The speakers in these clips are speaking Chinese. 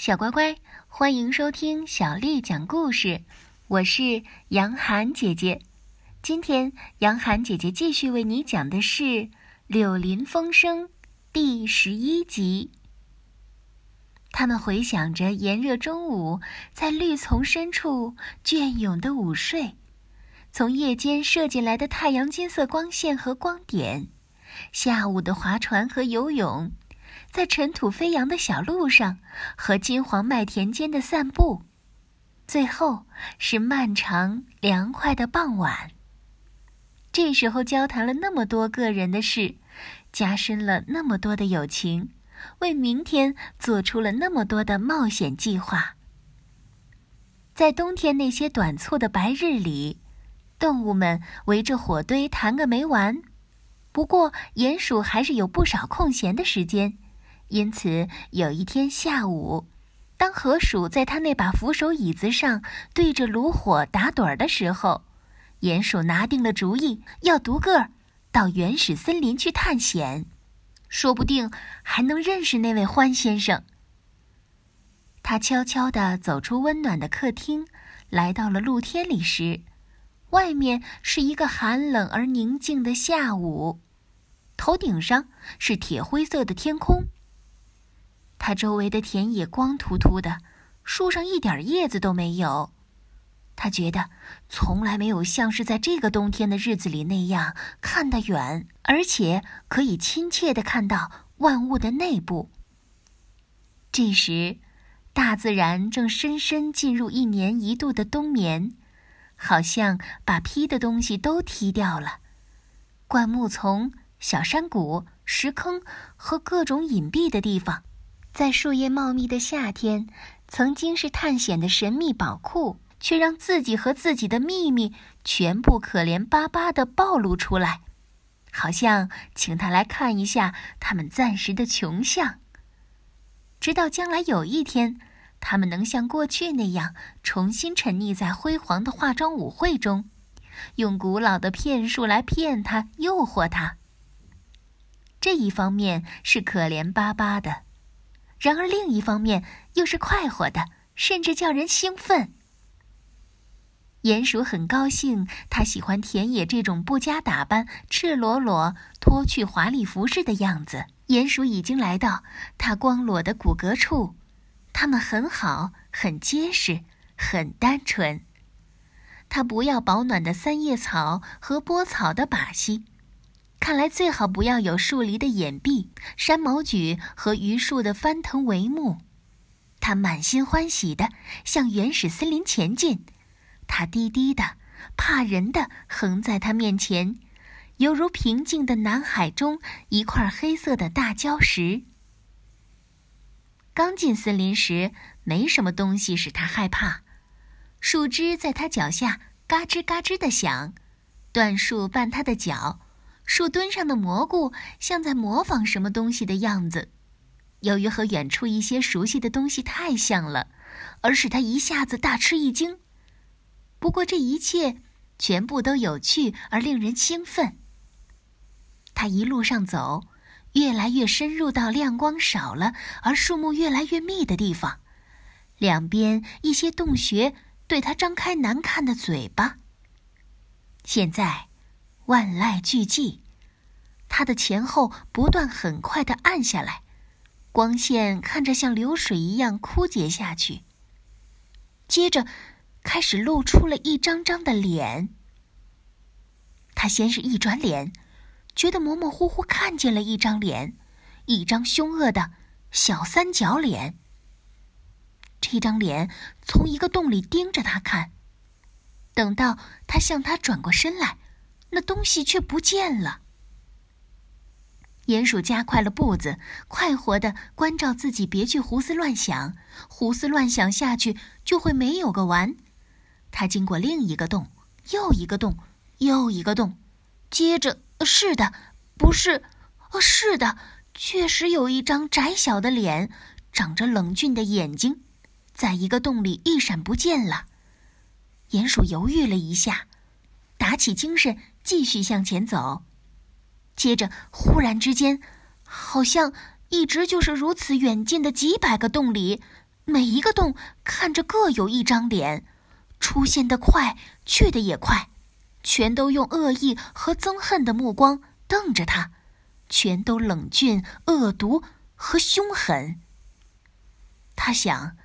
小乖乖，欢迎收听小丽讲故事。我是杨涵姐姐。今天，杨涵姐姐继续为你讲的是《柳林风声》第十一集。他们回想着炎热中午在绿丛深处隽永的午睡，从夜间射进来的太阳金色光线和光点，下午的划船和游泳。在尘土飞扬的小路上，和金黄麦田间的散步，最后是漫长凉快的傍晚。这时候交谈了那么多个人的事，加深了那么多的友情，为明天做出了那么多的冒险计划。在冬天那些短促的白日里，动物们围着火堆谈个没完。不过，鼹鼠还是有不少空闲的时间。因此，有一天下午，当河鼠在他那把扶手椅子上对着炉火打盹儿的时候，鼹鼠拿定了主意，要独个儿到原始森林去探险，说不定还能认识那位欢先生。他悄悄地走出温暖的客厅，来到了露天里时，外面是一个寒冷而宁静的下午，头顶上是铁灰色的天空。他周围的田野光秃秃的，树上一点叶子都没有。他觉得从来没有像是在这个冬天的日子里那样看得远，而且可以亲切的看到万物的内部。这时，大自然正深深进入一年一度的冬眠，好像把劈的东西都踢掉了。灌木丛、小山谷、石坑和各种隐蔽的地方。在树叶茂密的夏天，曾经是探险的神秘宝库，却让自己和自己的秘密全部可怜巴巴的暴露出来，好像请他来看一下他们暂时的穷相。直到将来有一天，他们能像过去那样重新沉溺在辉煌的化妆舞会中，用古老的骗术来骗他、诱惑他。这一方面是可怜巴巴的。然而，另一方面又是快活的，甚至叫人兴奋。鼹鼠很高兴，它喜欢田野这种不加打扮、赤裸裸、脱去华丽服饰的样子。鼹鼠已经来到它光裸的骨骼处，它们很好，很结实，很单纯。它不要保暖的三叶草和拨草的把戏。看来最好不要有树篱的掩蔽、山毛榉和榆树的翻腾帷幕。他满心欢喜地向原始森林前进，他低低的、怕人的横在他面前，犹如平静的南海中一块黑色的大礁石。刚进森林时，没什么东西使他害怕，树枝在他脚下嘎吱嘎吱的响，椴树绊他的脚。树墩上的蘑菇像在模仿什么东西的样子，由于和远处一些熟悉的东西太像了，而使他一下子大吃一惊。不过这一切全部都有趣而令人兴奋。他一路上走，越来越深入到亮光少了而树木越来越密的地方，两边一些洞穴对他张开难看的嘴巴。现在。万籁俱寂，它的前后不断很快的暗下来，光线看着像流水一样枯竭下去。接着，开始露出了一张张的脸。他先是一转脸，觉得模模糊糊看见了一张脸，一张凶恶的小三角脸。这张脸从一个洞里盯着他看，等到他向他转过身来。那东西却不见了。鼹鼠加快了步子，快活的关照自己，别去胡思乱想。胡思乱想下去，就会没有个完。他经过另一个洞，又一个洞，又一个洞，接着是的，不是，哦，是的，确实有一张窄小的脸，长着冷峻的眼睛，在一个洞里一闪不见了。鼹鼠犹豫了一下，打起精神。继续向前走，接着忽然之间，好像一直就是如此远近的几百个洞里，每一个洞看着各有一张脸，出现的快，去的也快，全都用恶意和憎恨的目光瞪着他，全都冷峻、恶毒和凶狠。他想，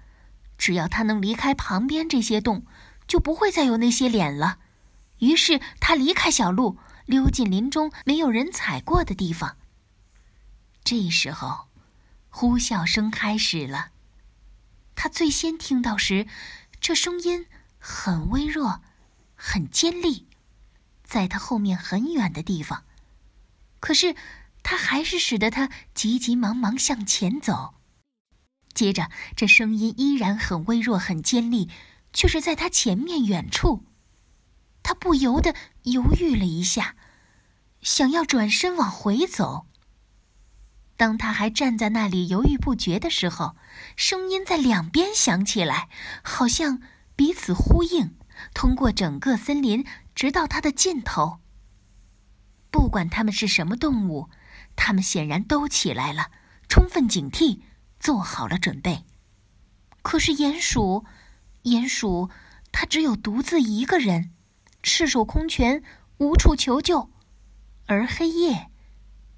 只要他能离开旁边这些洞，就不会再有那些脸了。于是他离开小路，溜进林中没有人踩过的地方。这时候，呼啸声开始了。他最先听到时，这声音很微弱，很尖利，在他后面很远的地方。可是，他还是使得他急急忙忙向前走。接着，这声音依然很微弱、很尖利，却是在他前面远处。他不由得犹豫了一下，想要转身往回走。当他还站在那里犹豫不决的时候，声音在两边响起来，好像彼此呼应，通过整个森林，直到它的尽头。不管他们是什么动物，他们显然都起来了，充分警惕，做好了准备。可是鼹鼠，鼹鼠，它只有独自一个人，赤手空拳，无处求救，而黑夜，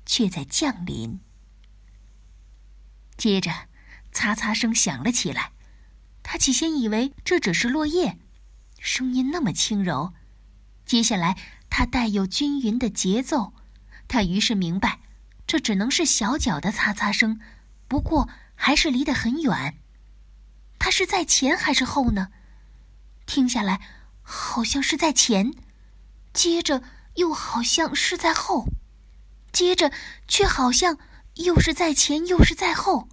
却在降临。接着，擦擦声响了起来。他起先以为这只是落叶，声音那么轻柔。接下来，它带有均匀的节奏。他于是明白，这只能是小脚的擦擦声，不过还是离得很远。它是在前还是后呢？听下来，好像是在前，接着又好像是在后，接着却好像……又是在前，又是在后，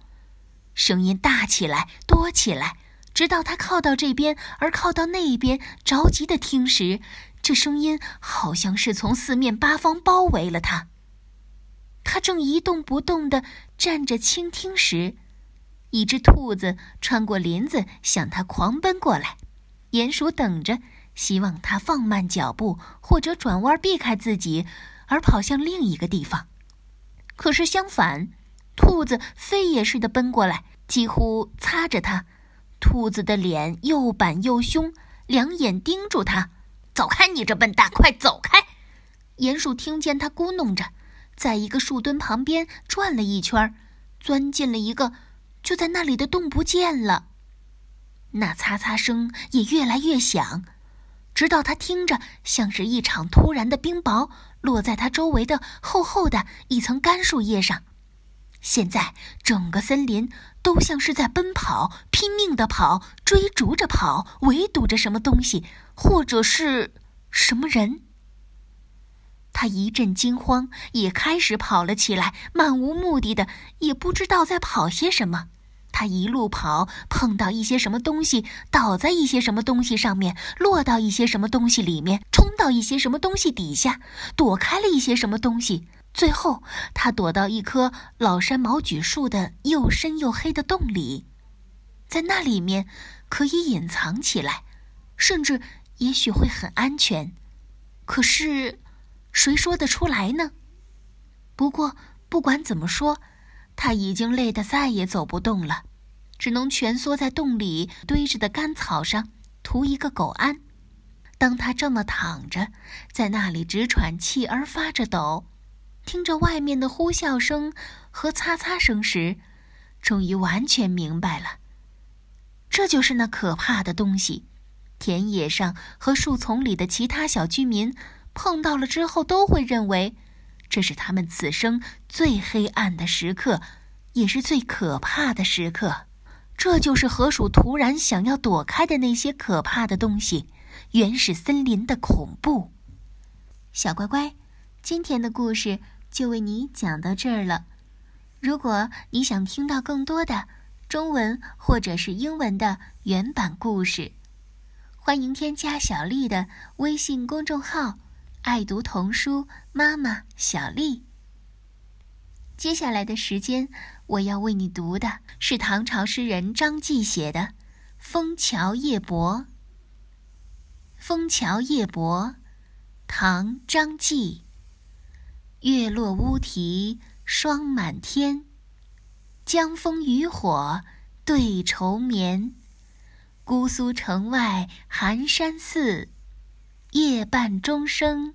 声音大起来，多起来，直到他靠到这边，而靠到那边，着急的听时，这声音好像是从四面八方包围了他。他正一动不动的站着倾听时，一只兔子穿过林子向他狂奔过来，鼹鼠等着，希望他放慢脚步，或者转弯避开自己，而跑向另一个地方。可是相反，兔子飞也似的奔过来，几乎擦着他。兔子的脸又板又凶，两眼盯住他。走开，你这笨蛋，快走开！鼹鼠听见他咕哝着，在一个树墩旁边转了一圈，钻进了一个就在那里的洞，不见了。那擦擦声也越来越响。直到他听着，像是一场突然的冰雹落在他周围的厚厚的一层干树叶上。现在整个森林都像是在奔跑，拼命的跑，追逐着跑，围堵着什么东西，或者是什么人。他一阵惊慌，也开始跑了起来，漫无目的的，也不知道在跑些什么。他一路跑，碰到一些什么东西，倒在一些什么东西上面，落到一些什么东西里面，冲到一些什么东西底下，躲开了一些什么东西。最后，他躲到一棵老山毛榉树的又深又黑的洞里，在那里面可以隐藏起来，甚至也许会很安全。可是，谁说得出来呢？不过，不管怎么说。他已经累得再也走不动了，只能蜷缩在洞里堆着的干草上，图一个苟安。当他这么躺着，在那里直喘气而发着抖，听着外面的呼啸声和擦擦声时，终于完全明白了，这就是那可怕的东西。田野上和树丛里的其他小居民碰到了之后，都会认为。这是他们此生最黑暗的时刻，也是最可怕的时刻。这就是河鼠突然想要躲开的那些可怕的东西——原始森林的恐怖。小乖乖，今天的故事就为你讲到这儿了。如果你想听到更多的中文或者是英文的原版故事，欢迎添加小丽的微信公众号。爱读童书，妈妈小丽。接下来的时间，我要为你读的是唐朝诗人张继写的《枫桥夜泊》。《枫桥夜泊》，唐·张继。月落乌啼霜满天，江枫渔火对愁眠。姑苏城外寒山寺，夜半钟声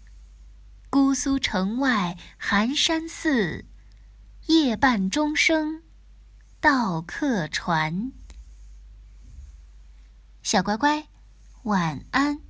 姑苏城外寒山寺，夜半钟声。到客船，小乖乖，晚安。